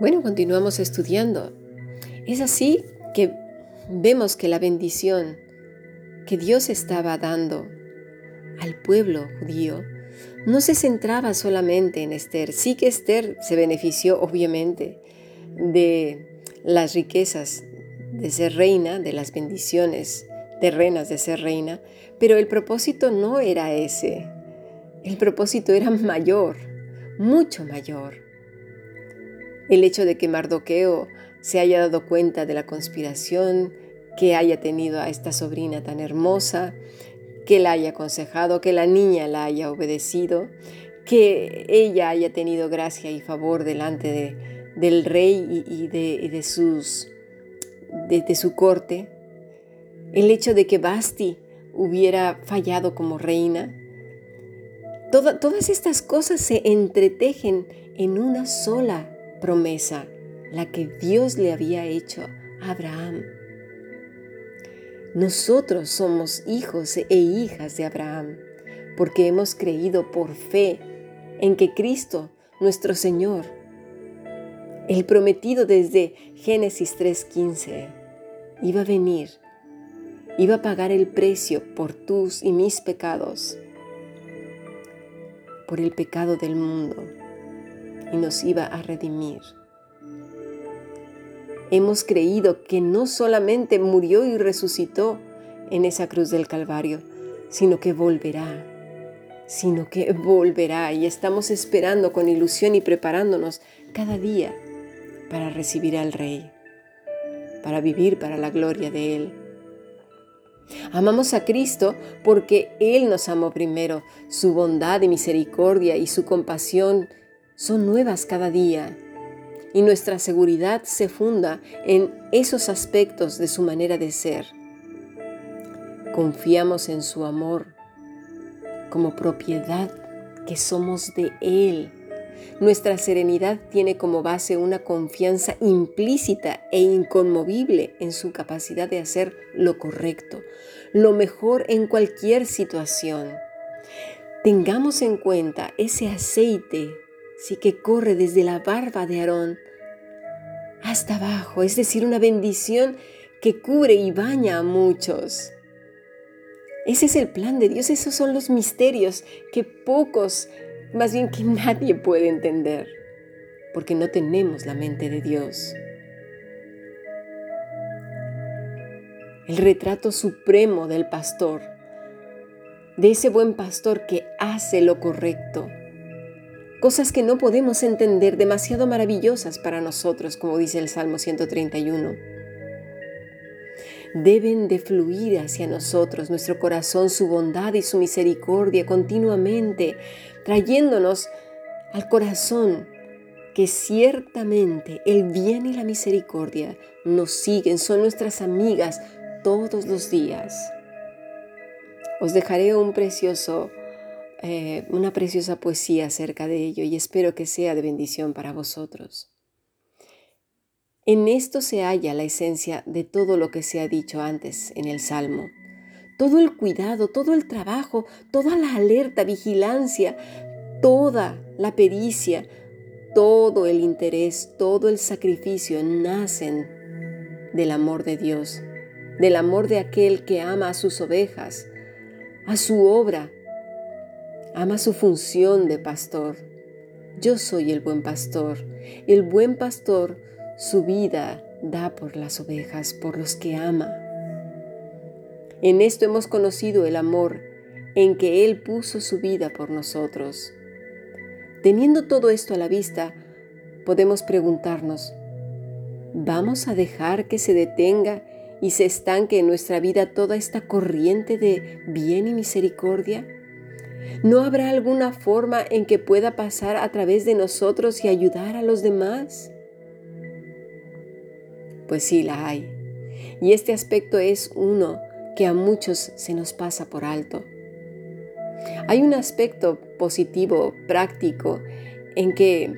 Bueno, continuamos estudiando. Es así que vemos que la bendición que Dios estaba dando al pueblo judío no se centraba solamente en Esther. Sí que Esther se benefició obviamente de las riquezas de ser reina, de las bendiciones terrenas de ser reina, pero el propósito no era ese. El propósito era mayor, mucho mayor el hecho de que Mardoqueo se haya dado cuenta de la conspiración, que haya tenido a esta sobrina tan hermosa, que la haya aconsejado, que la niña la haya obedecido, que ella haya tenido gracia y favor delante del rey y, de, sus, de, su corte, el hecho de que Basti hubiera fallado como reina, todas estas cosas se entretejen en una sola promesa, la que Dios le había hecho a Abraham. Nosotros somos hijos e hijas de Abraham, porque hemos creído por fe en que Cristo, nuestro Señor, el prometido desde Génesis 3:15, iba a venir, iba a pagar el precio por tus y mis pecados, por el pecado del mundo y nos iba a redimir. Hemos creído que no solamente murió y resucitó en esa cruz del Calvario, sino que volverá, sino que volverá y estamos esperando con ilusión y preparándonos cada día para recibir al Rey, para vivir para la gloria de Él. Amamos a Cristo porque Él nos amó primero, su bondad y misericordia y su compasión son nuevas cada día y nuestra seguridad se funda en esos aspectos de su manera de ser. Confiamos en su amor como propiedad que somos de Él. Nuestra serenidad tiene como base una confianza implícita e inconmovible en su capacidad de hacer lo correcto, lo mejor en cualquier situación. Tengamos en cuenta ese aceite sí que corre desde la barba de Aarón hasta abajo, es decir, una bendición que cubre y baña a muchos. Ese es el plan de Dios, esos son los misterios que pocos, más bien que nadie puede entender, porque no tenemos la mente de Dios. El retrato supremo del pastor, de ese buen pastor que hace lo correcto, cosas que no podemos entender, demasiado maravillosas para nosotros, como dice el Salmo 131. Deben de fluir hacia nosotros, nuestro corazón, su bondad y su misericordia continuamente, trayéndonos al corazón que ciertamente el bien y la misericordia nos siguen, son nuestras amigas todos los días. Os dejaré un precioso eh, una preciosa poesía acerca de ello y espero que sea de bendición para vosotros. En esto se halla la esencia de todo lo que se ha dicho antes en el Salmo. Todo el cuidado, todo el trabajo, toda la alerta, vigilancia, toda la pericia, todo el interés, todo el sacrificio nacen del amor de Dios, del amor de aquel que ama a sus ovejas, a su obra, ama su función de pastor. Yo soy el buen pastor. El buen pastor su vida da por las ovejas, por los que ama. En esto hemos conocido el amor en que Él puso su vida por nosotros. Teniendo todo esto a la vista, podemos preguntarnos, ¿vamos a dejar que se detenga y se estanque en nuestra vida toda esta corriente de bien y misericordia? ¿No habrá alguna forma en que pueda pasar a través de nosotros y ayudar a los demás? Pues sí, la hay. Y este aspecto es uno que a muchos se nos pasa por alto. Hay un aspecto positivo, práctico, en que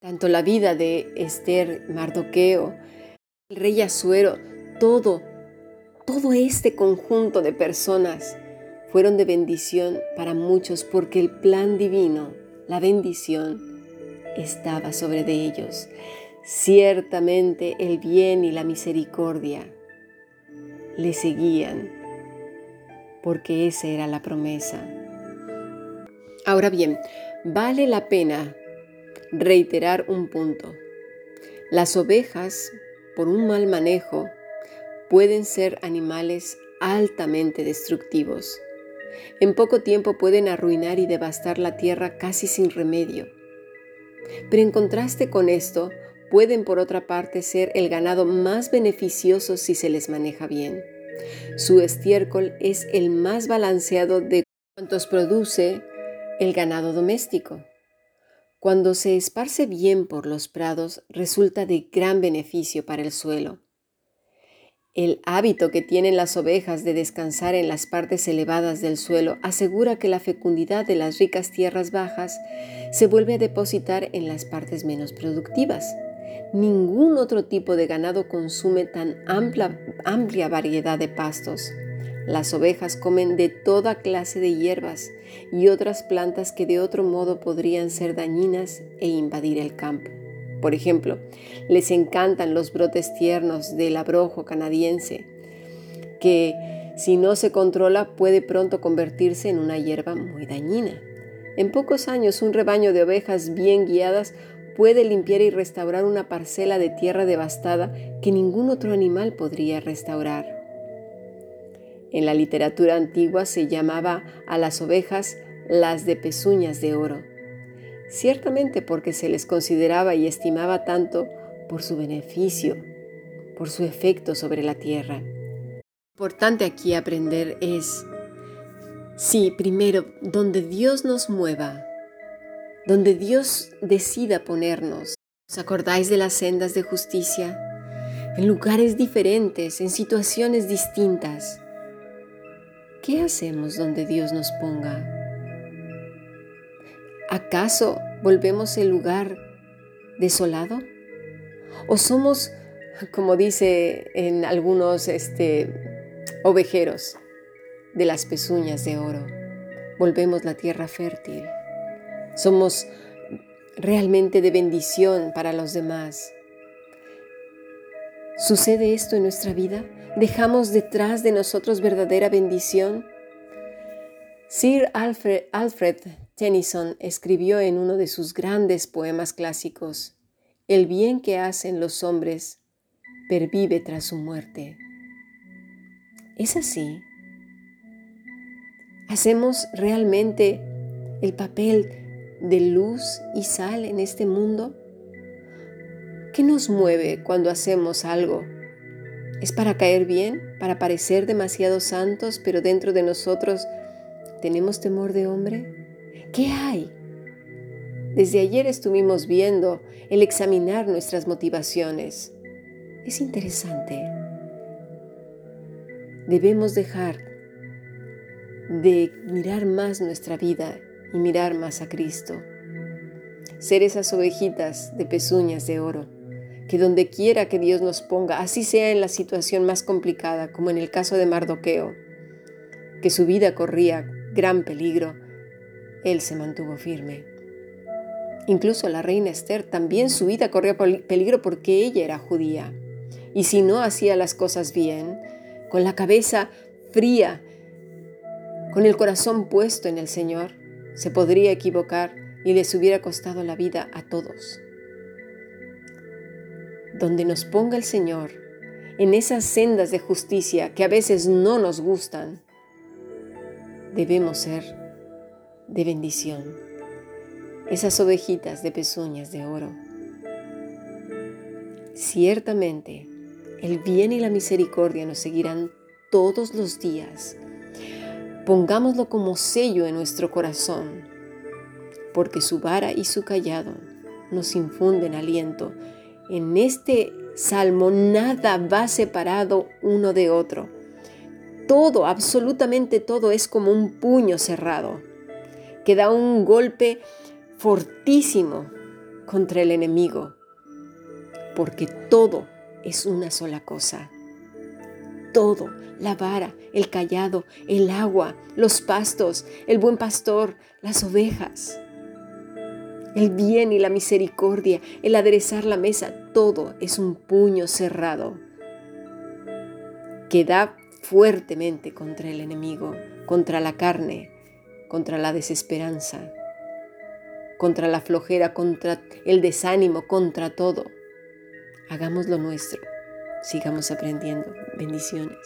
tanto la vida de Esther, Mardoqueo, el rey Azuero, todo, todo este conjunto de personas fueron de bendición para muchos porque el plan divino, la bendición, estaba sobre de ellos. Ciertamente el bien y la misericordia le seguían, porque esa era la promesa. Ahora bien, vale la pena reiterar un punto. Las ovejas, por un mal manejo, pueden ser animales altamente destructivos. En poco tiempo pueden arruinar y devastar la tierra casi sin remedio. Pero en contraste con esto, pueden por otra parte ser el ganado más beneficioso si se les maneja bien. Su estiércol es el más balanceado de cuantos produce el ganado doméstico. Cuando se esparce bien por los prados, resulta de gran beneficio para el suelo. El hábito que tienen las ovejas de descansar en las partes elevadas del suelo asegura que la fecundidad de las ricas tierras bajas se vuelve a depositar en las partes menos productivas. Ningún otro tipo de ganado consume tan amplia, variedad de pastos. Las ovejas comen de toda clase de hierbas y otras plantas que de otro modo podrían ser dañinas e invadir el campo. Por ejemplo, les encantan los brotes tiernos del abrojo canadiense, que si no se controla puede pronto convertirse en una hierba muy dañina. En pocos años un rebaño de ovejas bien guiadas puede limpiar y restaurar una parcela de tierra devastada que ningún otro animal podría restaurar. En la literatura antigua se llamaba a las ovejas las de pezuñas de oro, ciertamente porque se les consideraba y estimaba tanto por su beneficio, por su efecto sobre la tierra. Importante aquí aprender es, sí, primero, donde Dios nos mueva, donde Dios decida ponernos. ¿Os acordáis de las sendas de justicia? En lugares diferentes, en situaciones distintas. ¿Qué hacemos donde Dios nos ponga? ¿Acaso volvemos el lugar desolado? ¿O somos, como dice en algunos este, ovejeros, de las pezuñas de oro? Volvemos la tierra fértil. Somos realmente de bendición para los demás. ¿Sucede esto en nuestra vida? ¿Dejamos detrás de nosotros verdadera bendición? Sir Alfred, Alfred Tennyson escribió en uno de sus grandes poemas clásicos, El bien que hacen los hombres pervive tras su muerte. ¿Es así? ¿Hacemos realmente el papel de luz y sal en este mundo? ¿Qué nos mueve cuando hacemos algo? ¿Es para caer bien? ¿Para parecer demasiado santos, pero dentro de nosotros tenemos temor de hombre? ¿Qué hay? Desde ayer estuvimos viendo el examinar nuestras motivaciones. Es interesante. Debemos dejar de mirar más nuestra vida y mirar más a Cristo. Ser esas ovejitas de pezuñas de oro, que donde quiera que Dios nos ponga, así sea en la situación más complicada, como en el caso de Mardoqueo, que su vida corría gran peligro, él se mantuvo firme. Incluso la reina Esther también su vida corría peligro porque ella era judía. Y si no hacía las cosas bien, con la cabeza fría, con el corazón puesto en el Señor, se podría equivocar y les hubiera costado la vida a todos. Donde nos ponga el Señor, en esas sendas de justicia que a veces no nos gustan, debemos ser de bendición, esas ovejitas de pezuñas de oro. Ciertamente, el bien y la misericordia nos seguirán todos los días Pongámoslo como sello en nuestro corazón, porque su vara y su callado nos infunden aliento. En este salmo nada va separado uno de otro. Todo, absolutamente todo es como un puño cerrado, que da un golpe fortísimo contra el enemigo, porque todo es una sola cosa. Todo la vara, el callado, el agua, los pastos, el buen pastor, las ovejas. el bien y la misericordia, el aderezar la mesa, todo es un puño cerrado que da fuertemente contra el enemigo, contra la carne, contra la desesperanza, contra la flojera, contra el desánimo, contra todo. Hagamos lo nuestro. Sigamos aprendiendo. Bendiciones.